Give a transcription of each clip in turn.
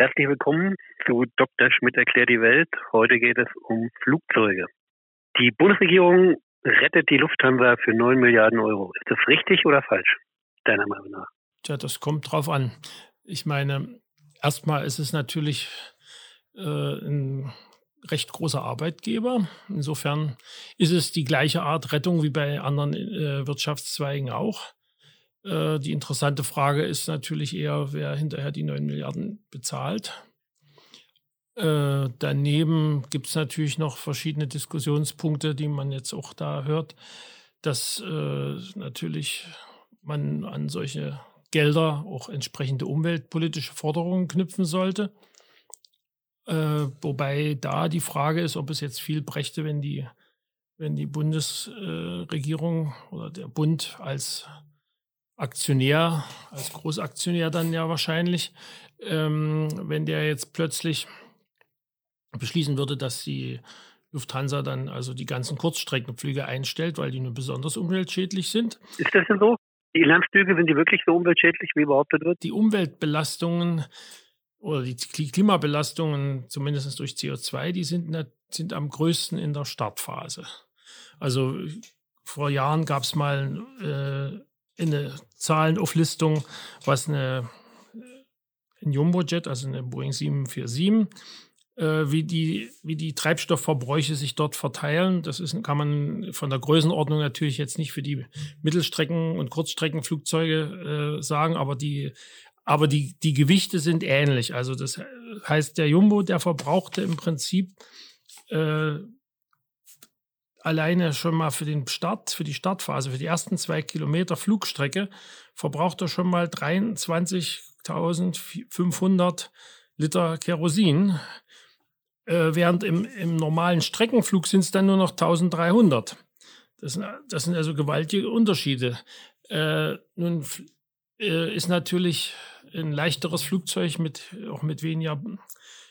Herzlich willkommen zu Dr. Schmidt erklärt die Welt. Heute geht es um Flugzeuge. Die Bundesregierung rettet die Lufthansa für 9 Milliarden Euro. Ist das richtig oder falsch, deiner Meinung nach? Tja, das kommt drauf an. Ich meine, erstmal ist es natürlich äh, ein recht großer Arbeitgeber. Insofern ist es die gleiche Art Rettung wie bei anderen äh, Wirtschaftszweigen auch. Äh, die interessante Frage ist natürlich eher, wer hinterher die 9 Milliarden bezahlt. Äh, daneben gibt es natürlich noch verschiedene Diskussionspunkte, die man jetzt auch da hört, dass äh, natürlich man an solche Gelder auch entsprechende umweltpolitische Forderungen knüpfen sollte. Wobei da die Frage ist, ob es jetzt viel brächte, wenn die, wenn die Bundesregierung oder der Bund als Aktionär, als Großaktionär dann ja wahrscheinlich, ähm, wenn der jetzt plötzlich beschließen würde, dass die Lufthansa dann also die ganzen Kurzstreckenflüge einstellt, weil die nur besonders umweltschädlich sind. Ist das denn so? Die Inlandsflüge, sind die wirklich so umweltschädlich, wie behauptet wird? Die Umweltbelastungen oder die Klimabelastungen, zumindest durch CO2, die sind, sind am größten in der Startphase. Also vor Jahren gab es mal äh, eine Zahlenauflistung, was eine, ein Jumbojet, also eine Boeing 747, äh, wie, die, wie die Treibstoffverbräuche sich dort verteilen. Das ist, kann man von der Größenordnung natürlich jetzt nicht für die Mittelstrecken- und Kurzstreckenflugzeuge äh, sagen, aber die aber die, die Gewichte sind ähnlich. Also das heißt, der Jumbo, der verbrauchte im Prinzip äh, alleine schon mal für den Start, für die Startphase, für die ersten zwei Kilometer Flugstrecke, verbraucht er schon mal 23.500 Liter Kerosin. Äh, während im, im normalen Streckenflug sind es dann nur noch 1300. Das, das sind also gewaltige Unterschiede. Äh, nun äh, ist natürlich ein leichteres Flugzeug mit auch mit weniger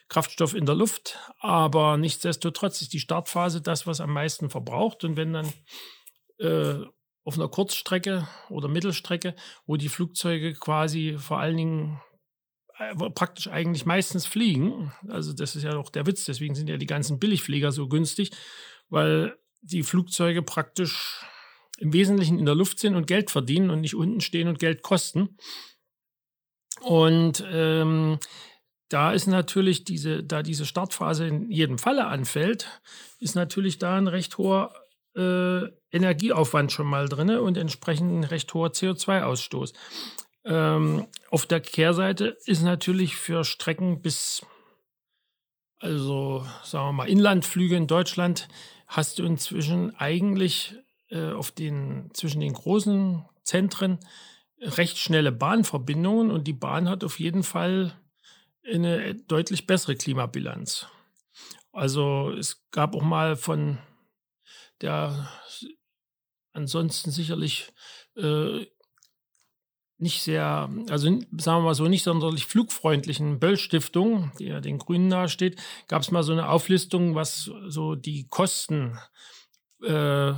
Kraftstoff in der Luft. Aber nichtsdestotrotz ist die Startphase das, was am meisten verbraucht. Und wenn dann äh, auf einer Kurzstrecke oder Mittelstrecke, wo die Flugzeuge quasi vor allen Dingen äh, praktisch eigentlich meistens fliegen, also das ist ja auch der Witz, deswegen sind ja die ganzen Billigflieger so günstig, weil die Flugzeuge praktisch im Wesentlichen in der Luft sind und Geld verdienen und nicht unten stehen und Geld kosten. Und ähm, da ist natürlich diese, da diese Startphase in jedem Falle anfällt, ist natürlich da ein recht hoher äh, Energieaufwand schon mal drin und entsprechend ein recht hoher CO2-Ausstoß. Ähm, auf der Kehrseite ist natürlich für Strecken bis, also sagen wir mal, Inlandflüge in Deutschland, hast du inzwischen eigentlich äh, auf den, zwischen den großen Zentren recht schnelle Bahnverbindungen und die Bahn hat auf jeden Fall eine deutlich bessere Klimabilanz. Also es gab auch mal von der ansonsten sicherlich äh, nicht sehr, also sagen wir mal so, nicht sonderlich flugfreundlichen Böll-Stiftung, die ja den Grünen nahesteht, gab es mal so eine Auflistung, was so die Kosten äh,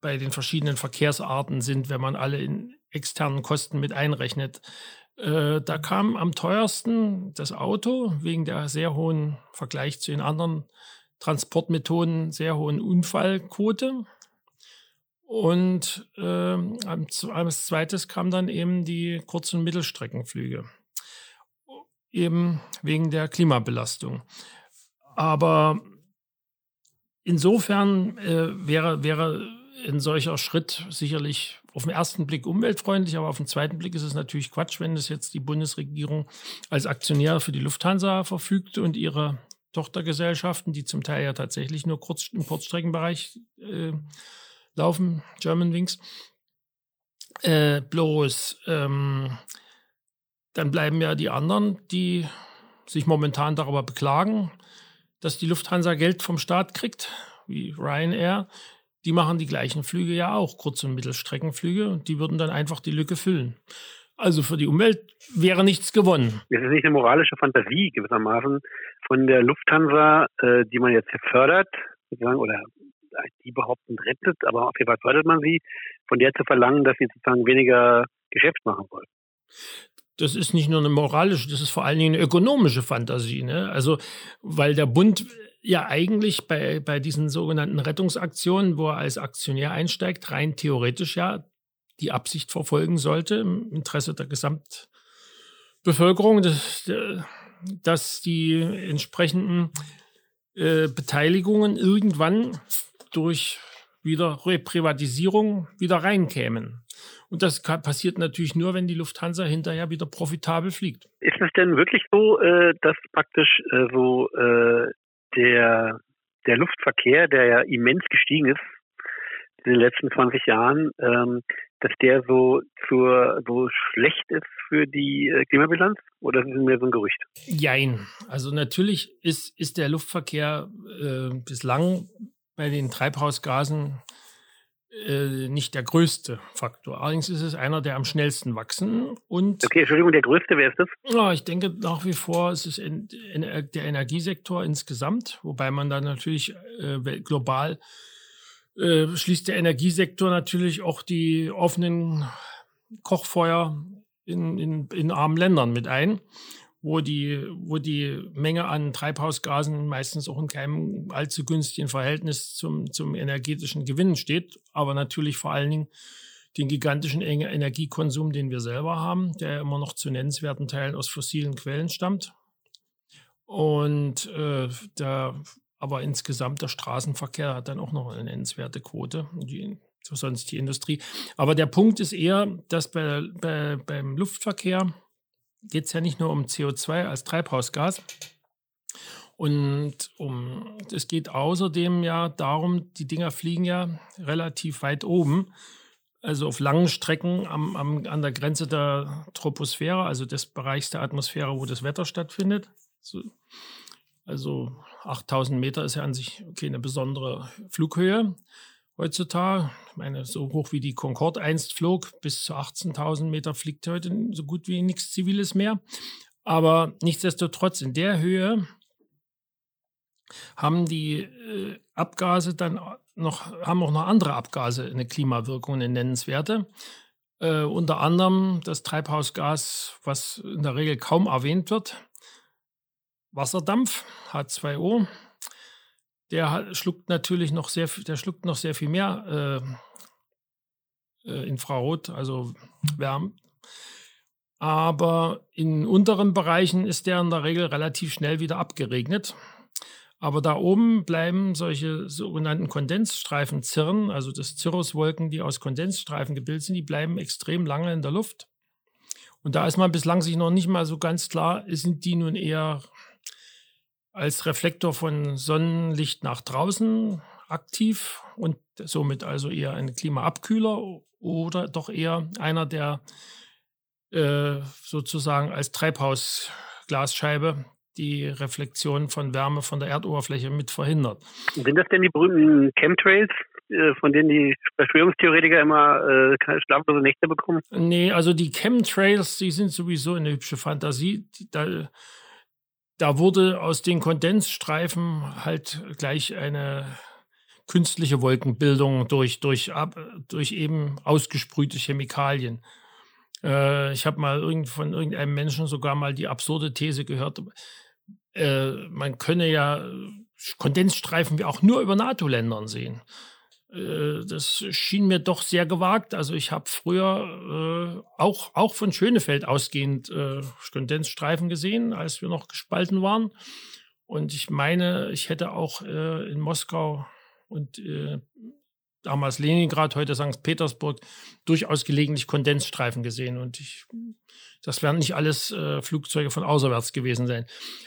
bei den verschiedenen Verkehrsarten sind, wenn man alle in externen Kosten mit einrechnet. Äh, da kam am teuersten das Auto wegen der sehr hohen Vergleich zu den anderen Transportmethoden, sehr hohen Unfallquote. Und äh, als zweites kam dann eben die Kurz- und Mittelstreckenflüge, eben wegen der Klimabelastung. Aber insofern äh, wäre, wäre ein solcher Schritt sicherlich auf den ersten Blick umweltfreundlich, aber auf den zweiten Blick ist es natürlich Quatsch, wenn es jetzt die Bundesregierung als Aktionär für die Lufthansa verfügt und ihre Tochtergesellschaften, die zum Teil ja tatsächlich nur kurz, im Kurzstreckenbereich äh, laufen, Germanwings. Äh, bloß ähm, dann bleiben ja die anderen, die sich momentan darüber beklagen, dass die Lufthansa Geld vom Staat kriegt, wie Ryanair, die machen die gleichen Flüge ja auch, Kurz- und Mittelstreckenflüge, und die würden dann einfach die Lücke füllen. Also für die Umwelt wäre nichts gewonnen. Es ist nicht eine moralische Fantasie gewissermaßen von der Lufthansa, äh, die man jetzt fördert, sozusagen, oder die behaupten rettet, aber auf jeden Fall fördert man sie, von der zu verlangen, dass sie sozusagen weniger Geschäft machen wollen. Das ist nicht nur eine moralische, das ist vor allen Dingen eine ökonomische Fantasie. Ne? Also, weil der Bund ja eigentlich bei, bei diesen sogenannten Rettungsaktionen, wo er als Aktionär einsteigt, rein theoretisch ja die Absicht verfolgen sollte, im Interesse der Gesamtbevölkerung, dass, dass die entsprechenden äh, Beteiligungen irgendwann durch wieder Reprivatisierung wieder reinkämen. Und das kann, passiert natürlich nur, wenn die Lufthansa hinterher wieder profitabel fliegt. Ist es denn wirklich so, äh, dass praktisch äh, so äh, der, der Luftverkehr, der ja immens gestiegen ist in den letzten 20 Jahren, ähm, dass der so zur so schlecht ist für die Klimabilanz oder ist es mehr so ein Gerücht? Jein. Also natürlich ist, ist der Luftverkehr äh, bislang bei den Treibhausgasen äh, nicht der größte Faktor. Allerdings ist es einer, der am schnellsten wachsen. Und okay, Entschuldigung, der größte, wer ist das? Ja, ich denke nach wie vor, es ist in, in, der Energiesektor insgesamt, wobei man dann natürlich äh, global äh, schließt der Energiesektor natürlich auch die offenen Kochfeuer in, in, in armen Ländern mit ein wo die, wo die Menge an Treibhausgasen meistens auch in keinem allzu günstigen Verhältnis zum, zum energetischen Gewinn steht, aber natürlich vor allen Dingen den gigantischen Energiekonsum, den wir selber haben, der immer noch zu nennenswerten Teilen aus fossilen Quellen stammt. Und äh, der, aber insgesamt der Straßenverkehr hat dann auch noch eine nennenswerte Quote, die, sonst die Industrie. Aber der Punkt ist eher, dass bei, bei, beim Luftverkehr geht es ja nicht nur um CO2 als Treibhausgas. Und um, es geht außerdem ja darum, die Dinger fliegen ja relativ weit oben, also auf langen Strecken am, am, an der Grenze der Troposphäre, also des Bereichs der Atmosphäre, wo das Wetter stattfindet. So, also 8000 Meter ist ja an sich keine besondere Flughöhe heutzutage. Ich meine, so hoch wie die Concorde einst flog, bis zu 18.000 Meter fliegt heute so gut wie nichts Ziviles mehr. Aber nichtsdestotrotz, in der Höhe haben die äh, Abgase dann noch, haben auch noch andere Abgase eine Klimawirkung, eine nennenswerte. Äh, unter anderem das Treibhausgas, was in der Regel kaum erwähnt wird, Wasserdampf, H2O, der schluckt natürlich noch sehr, der schluckt noch sehr viel mehr äh, äh, Infrarot, also Wärme. Aber in unteren Bereichen ist der in der Regel relativ schnell wieder abgeregnet. Aber da oben bleiben solche sogenannten Kondensstreifen Zirren, also das Cirruswolken, die aus Kondensstreifen gebildet sind, die bleiben extrem lange in der Luft. Und da ist man bislang sich noch nicht mal so ganz klar, sind die nun eher als Reflektor von Sonnenlicht nach draußen aktiv und somit also eher ein Klimaabkühler oder doch eher einer, der äh, sozusagen als Treibhausglasscheibe die Reflexion von Wärme von der Erdoberfläche mit verhindert. Sind das denn die berühmten Chemtrails, äh, von denen die Verschwörungstheoretiker immer äh, schlaflose Nächte bekommen? Nee, also die Chemtrails, die sind sowieso eine hübsche Fantasie. Da, da wurde aus den Kondensstreifen halt gleich eine künstliche Wolkenbildung durch, durch, durch eben ausgesprühte Chemikalien. Äh, ich habe mal irgend, von irgendeinem Menschen sogar mal die absurde These gehört, äh, man könne ja Kondensstreifen wie auch nur über NATO-Ländern sehen. Äh, das schien mir doch sehr gewagt. Also ich habe früher äh, auch, auch von Schönefeld ausgehend äh, Kondensstreifen gesehen, als wir noch gespalten waren. Und ich meine, ich hätte auch äh, in Moskau und äh, damals Leningrad, heute St. Petersburg, durchaus gelegentlich Kondensstreifen gesehen. Und ich das werden nicht alles äh, Flugzeuge von außerwärts gewesen sein.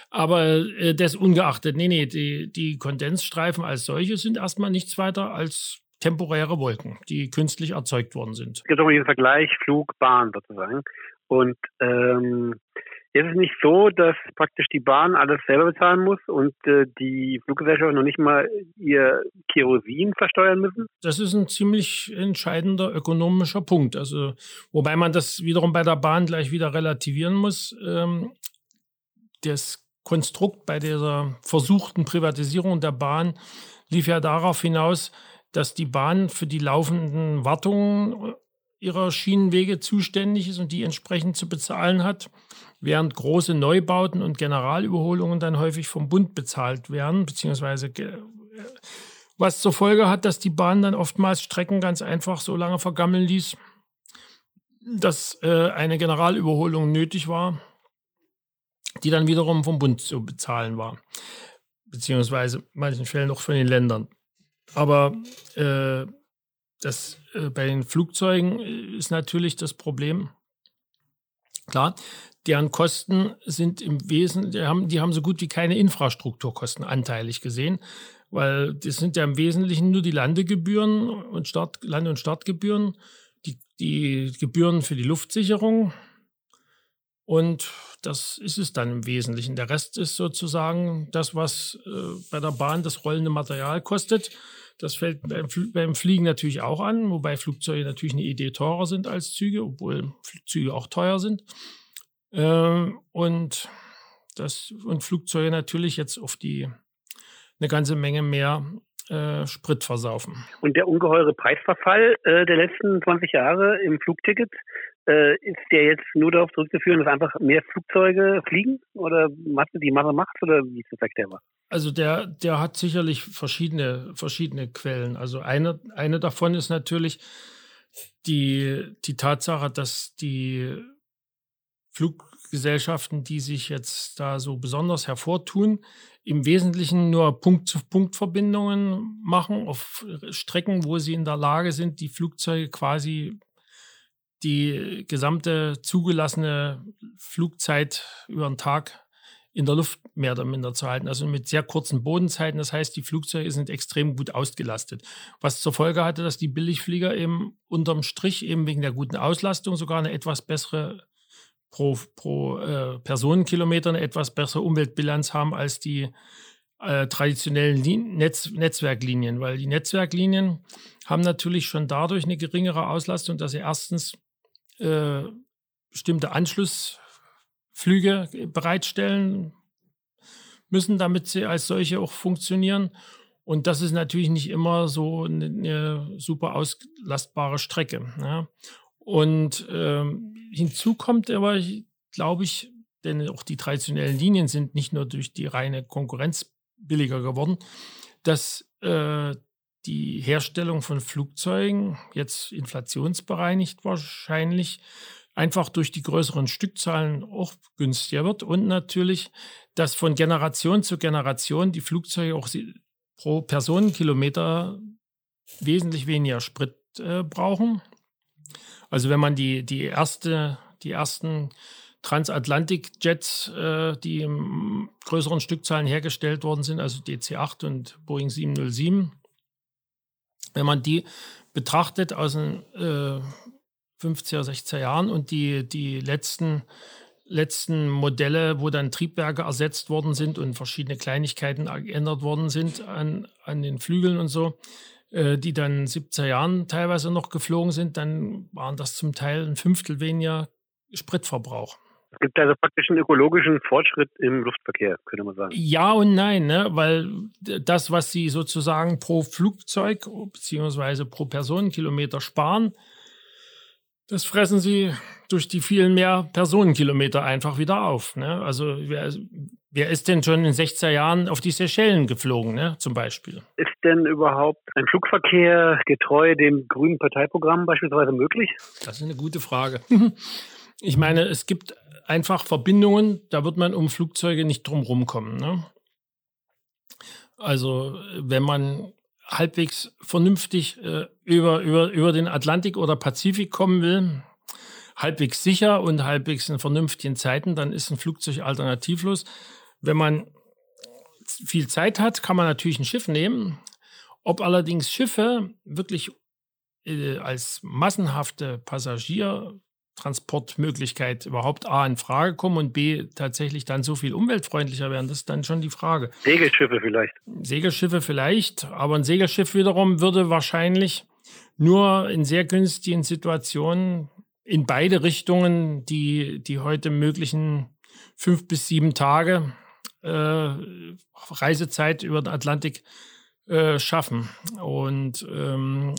Aber äh, das ungeachtet, nee, nee, die, die Kondensstreifen als solche sind erstmal nichts weiter als temporäre Wolken, die künstlich erzeugt worden sind. Es gibt auch einen Vergleich Flug, Bahn sozusagen. Und ähm, ist es nicht so, dass praktisch die Bahn alles selber bezahlen muss und äh, die Fluggesellschaften noch nicht mal ihr Kerosin versteuern müssen? Das ist ein ziemlich entscheidender ökonomischer Punkt. Also, wobei man das wiederum bei der Bahn gleich wieder relativieren muss. Ähm, das Konstrukt bei dieser versuchten Privatisierung der Bahn lief ja darauf hinaus, dass die Bahn für die laufenden Wartungen ihrer Schienenwege zuständig ist und die entsprechend zu bezahlen hat, während große Neubauten und Generalüberholungen dann häufig vom Bund bezahlt werden, beziehungsweise was zur Folge hat, dass die Bahn dann oftmals Strecken ganz einfach so lange vergammeln ließ, dass äh, eine Generalüberholung nötig war, die dann wiederum vom Bund zu bezahlen war, beziehungsweise in manchen Fällen auch von den Ländern. Aber äh, das, äh, bei den Flugzeugen äh, ist natürlich das Problem, klar, deren Kosten sind im Wesentlichen, die haben, die haben so gut wie keine Infrastrukturkosten anteilig gesehen, weil das sind ja im Wesentlichen nur die Landegebühren und Start, Lande- und Startgebühren, die, die Gebühren für die Luftsicherung und das ist es dann im Wesentlichen. Der Rest ist sozusagen das, was äh, bei der Bahn das rollende Material kostet. Das fällt beim, beim, Fliegen natürlich auch an, wobei Flugzeuge natürlich eine Idee teurer sind als Züge, obwohl Züge auch teuer sind. Ähm, und, das, und Flugzeuge natürlich jetzt auf die eine ganze Menge mehr äh, Sprit versaufen. Und der ungeheure Preisverfall äh, der letzten 20 Jahre im Flugticket, äh, ist der jetzt nur darauf zurückzuführen, dass einfach mehr Flugzeuge fliegen oder Masse die Masse macht oder wie ist das erklärbar? Also der, der hat sicherlich verschiedene, verschiedene Quellen. Also eine, eine davon ist natürlich die, die Tatsache, dass die Fluggesellschaften, die sich jetzt da so besonders hervortun, im Wesentlichen nur Punkt-zu-Punkt-Verbindungen machen auf Strecken, wo sie in der Lage sind, die Flugzeuge quasi die gesamte zugelassene Flugzeit über den Tag in der Luft mehr oder minder zu halten. Also mit sehr kurzen Bodenzeiten. Das heißt, die Flugzeuge sind extrem gut ausgelastet. Was zur Folge hatte, dass die Billigflieger eben unterm Strich eben wegen der guten Auslastung sogar eine etwas bessere pro, pro äh, Personenkilometer eine etwas bessere Umweltbilanz haben als die äh, traditionellen Lin Netz Netzwerklinien, weil die Netzwerklinien haben natürlich schon dadurch eine geringere Auslastung, dass sie erstens äh, bestimmte Anschlussflüge bereitstellen müssen, damit sie als solche auch funktionieren. Und das ist natürlich nicht immer so eine, eine super auslastbare Strecke. Ja. Und ähm, hinzu kommt aber, glaube ich, denn auch die traditionellen Linien sind nicht nur durch die reine Konkurrenz billiger geworden, dass äh, die Herstellung von Flugzeugen jetzt inflationsbereinigt wahrscheinlich einfach durch die größeren Stückzahlen auch günstiger wird und natürlich, dass von Generation zu Generation die Flugzeuge auch pro Personenkilometer wesentlich weniger Sprit äh, brauchen. Also wenn man die, die erste, die ersten Transatlantic-Jets, äh, die in größeren Stückzahlen hergestellt worden sind, also DC-8 und Boeing 707, wenn man die betrachtet aus den äh, 50er, 60er Jahren und die, die letzten, letzten Modelle, wo dann Triebwerke ersetzt worden sind und verschiedene Kleinigkeiten geändert worden sind an, an den Flügeln und so, die dann 70er Jahren teilweise noch geflogen sind, dann waren das zum Teil ein Fünftel weniger Spritverbrauch. Es gibt also praktisch einen ökologischen Fortschritt im Luftverkehr, könnte man sagen. Ja und nein, ne? weil das, was sie sozusagen pro Flugzeug bzw. pro Personenkilometer sparen, das fressen sie durch die vielen mehr Personenkilometer einfach wieder auf. Ne? Also wer, wer ist denn schon in 60er Jahren auf die Seychellen geflogen, ne? zum Beispiel? Ist denn überhaupt ein Flugverkehr getreu dem grünen Parteiprogramm beispielsweise möglich? Das ist eine gute Frage. Ich meine, es gibt einfach Verbindungen, da wird man um Flugzeuge nicht drum rumkommen. Ne? Also wenn man halbwegs vernünftig äh, über, über, über den Atlantik oder Pazifik kommen will, halbwegs sicher und halbwegs in vernünftigen Zeiten, dann ist ein Flugzeug alternativlos. Wenn man viel Zeit hat, kann man natürlich ein Schiff nehmen. Ob allerdings Schiffe wirklich äh, als massenhafte Passagier Transportmöglichkeit überhaupt A in Frage kommen und B tatsächlich dann so viel umweltfreundlicher werden? Das ist dann schon die Frage. Segelschiffe vielleicht. Segelschiffe vielleicht, aber ein Segelschiff wiederum würde wahrscheinlich nur in sehr günstigen Situationen in beide Richtungen die, die heute möglichen fünf bis sieben Tage äh, Reisezeit über den Atlantik äh, schaffen. Und ähm,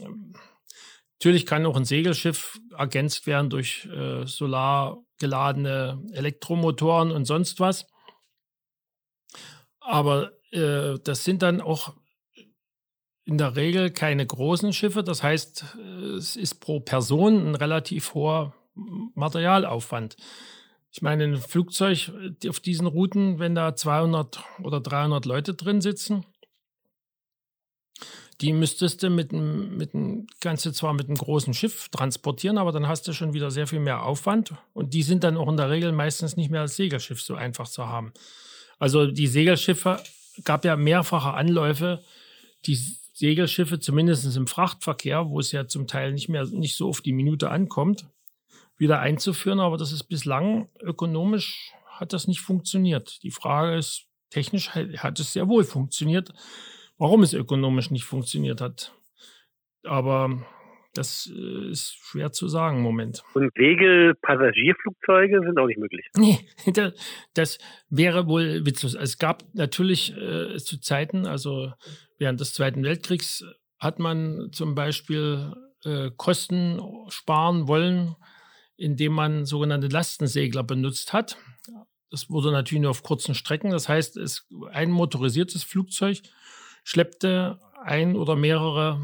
Natürlich kann auch ein Segelschiff ergänzt werden durch äh, solar geladene Elektromotoren und sonst was. Aber äh, das sind dann auch in der Regel keine großen Schiffe. Das heißt, es ist pro Person ein relativ hoher Materialaufwand. Ich meine, ein Flugzeug auf diesen Routen, wenn da 200 oder 300 Leute drin sitzen, die müsstest du mit einem, mit einem, kannst du zwar mit einem großen Schiff transportieren, aber dann hast du schon wieder sehr viel mehr Aufwand. Und die sind dann auch in der Regel meistens nicht mehr als Segelschiff so einfach zu haben. Also die Segelschiffe gab ja mehrfache Anläufe, die Segelschiffe, zumindest im Frachtverkehr, wo es ja zum Teil nicht mehr nicht so auf die Minute ankommt, wieder einzuführen. Aber das ist bislang ökonomisch hat das nicht funktioniert. Die Frage ist, technisch hat es sehr wohl funktioniert warum es ökonomisch nicht funktioniert hat. Aber das äh, ist schwer zu sagen im Moment. Und Segelpassagierflugzeuge sind auch nicht möglich. Nee, das wäre wohl witzlos. Es gab natürlich äh, zu Zeiten, also während des Zweiten Weltkriegs, hat man zum Beispiel äh, Kosten sparen wollen, indem man sogenannte Lastensegler benutzt hat. Das wurde natürlich nur auf kurzen Strecken. Das heißt, es ein motorisiertes Flugzeug schleppte ein oder mehrere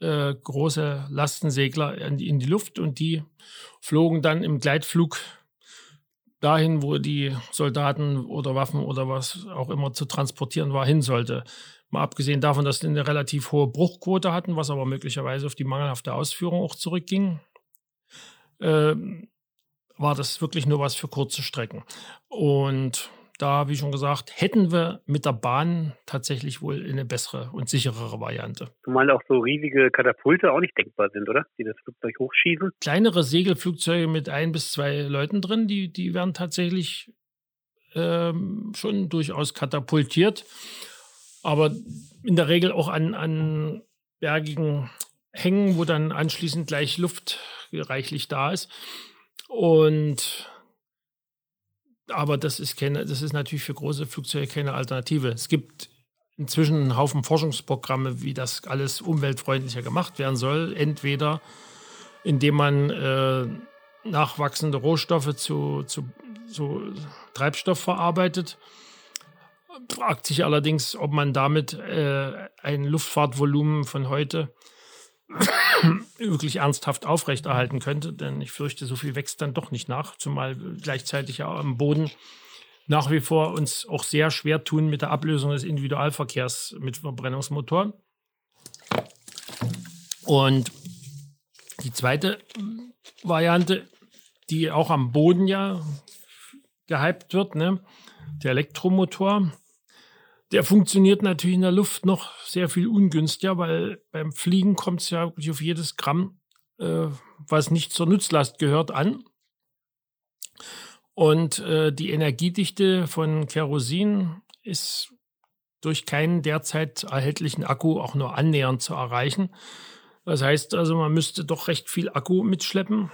äh, große Lastensegler in die, Luft und die flogen dann im Gleitflug dahin, wo die Soldaten oder Waffen oder was auch immer zu transportieren war, hin sollte. Mal abgesehen davon, dass sie eine relativ hohe Bruchquote hatten, was aber möglicherweise auf die mangelhafte Ausführung auch zurückging, äh, war das wirklich nur was für kurze Strecken. Und da, wie schon gesagt, hätten wir mit der Bahn tatsächlich wohl eine bessere und sicherere Variante. Zumal auch so riesige Katapulte auch nicht denkbar sind, oder? Die das Flugzeug hochschießen. Kleinere Segelflugzeuge mit ein bis zwei Leuten drin, die, die werden tatsächlich ähm, schon durchaus katapultiert. Aber in der Regel auch an, an bergigen Hängen, wo dann anschließend gleich Luft reichlich da ist. Und aber das ist keine, das ist natürlich für große Flugzeuge keine Alternative. Es gibt inzwischen einen Haufen Forschungsprogramme, wie das alles umweltfreundlicher gemacht werden soll. Entweder indem man äh, nachwachsende Rohstoffe zu, zu, zu Treibstoff verarbeitet. Fragt sich allerdings, ob man damit äh, ein Luftfahrtvolumen von heute wirklich ernsthaft aufrechterhalten könnte, denn ich fürchte, so viel wächst dann doch nicht nach, zumal gleichzeitig ja am Boden nach wie vor uns auch sehr schwer tun mit der Ablösung des Individualverkehrs mit Verbrennungsmotoren. Und die zweite Variante, die auch am Boden ja gehypt wird, ne? der Elektromotor, der funktioniert natürlich in der Luft noch sehr viel ungünstiger, weil beim Fliegen kommt es ja wirklich auf jedes Gramm, äh, was nicht zur Nutzlast gehört, an. Und äh, die Energiedichte von Kerosin ist durch keinen derzeit erhältlichen Akku auch nur annähernd zu erreichen. Das heißt also, man müsste doch recht viel Akku mitschleppen.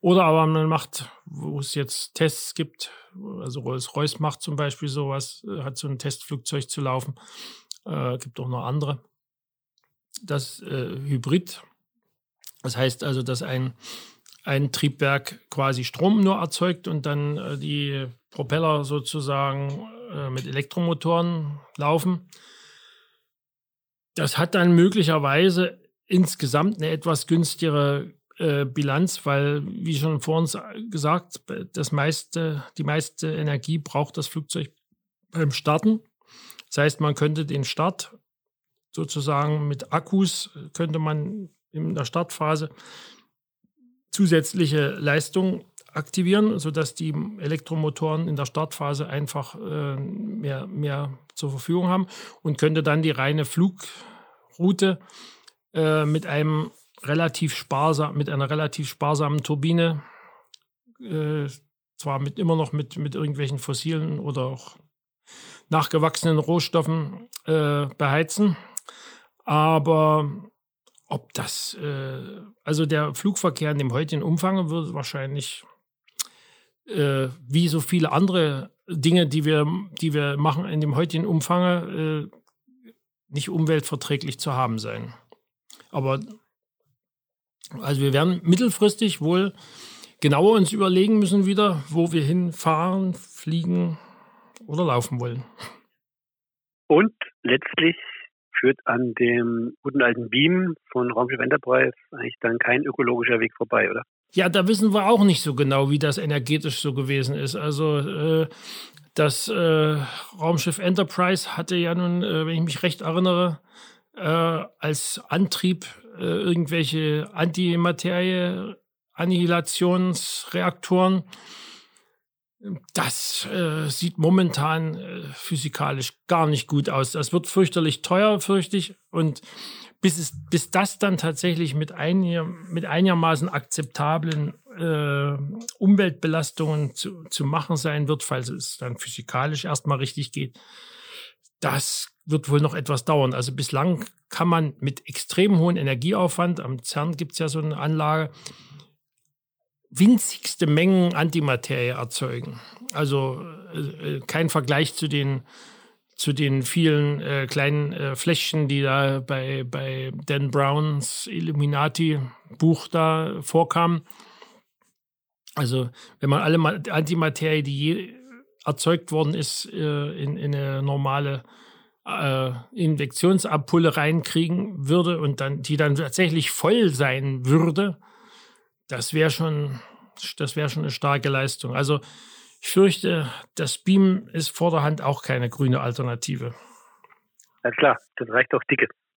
Oder aber man macht, wo es jetzt Tests gibt, also Rolls-Royce macht zum Beispiel sowas, äh, hat so ein Testflugzeug zu laufen. Äh, gibt auch noch andere. Das äh, Hybrid. Das heißt also, dass ein, ein Triebwerk quasi Strom nur erzeugt und dann äh, die Propeller sozusagen äh, mit Elektromotoren laufen. Das hat dann möglicherweise insgesamt eine etwas günstigere äh, Bilanz, weil, wie schon vor uns gesagt, das meiste, die meiste Energie braucht das Flugzeug beim Starten. Das heißt, man könnte den Start sozusagen mit Akkus, könnte man in der Startphase zusätzliche Leistung aktivieren, sodass die Elektromotoren in der Startphase einfach äh, mehr, mehr zur Verfügung haben und könnte dann die reine Flugroute äh, mit einem relativ sparsam, mit einer relativ sparsamen Turbine, äh, zwar mit immer noch mit, mit irgendwelchen fossilen oder auch nachgewachsenen Rohstoffen äh, beheizen. Aber ob das, äh, also der Flugverkehr in dem heutigen Umfang wird wahrscheinlich äh, wie so viele andere Dinge, die wir, die wir machen in dem heutigen Umfang, äh, nicht umweltverträglich zu haben sein. Aber Also wir werden mittelfristig wohl genauer uns überlegen müssen wieder, wo wir hinfahren, fliegen oder laufen wollen. Und letztlich führt an dem guten alten Beam von Raumschiff Enterprise eigentlich dann kein ökologischer Weg vorbei, oder? Ja, da wissen wir auch nicht so genau, wie das energetisch so gewesen ist. Also äh, das äh, Raumschiff Enterprise hatte ja nun, äh, wenn ich mich recht erinnere, äh, als Antrieb äh, irgendwelche Antimaterie, Annihilationsreaktoren. Das äh, sieht momentan äh, physikalisch gar nicht gut aus. Das wird fürchterlich teuer, fürchte ich. Und bis, es, bis das dann tatsächlich mit, einiger, mit einigermaßen akzeptablen äh, Umweltbelastungen zu, zu machen sein wird, falls es dann physikalisch erstmal richtig geht, das wird wohl noch etwas dauern. Also bislang kann man mit extrem hohem Energieaufwand, am CERN gibt es ja so eine Anlage, winzigste Mengen Antimaterie erzeugen. Also äh, kein Vergleich zu den zu den vielen äh, kleinen äh, Fläschchen, die da bei, bei Dan Browns Illuminati-Buch da vorkamen. Also, wenn man alle Antimaterie, die je erzeugt worden ist, äh, in, in, eine normale äh, Injektionsampulle reinkriegen würde und dann die dann tatsächlich voll sein würde, das wäre schon, das wäre schon eine starke Leistung. Also ich fürchte, das Beam ist vor der Hand auch keine grüne Alternative. Ja klar, das reicht auch dicke.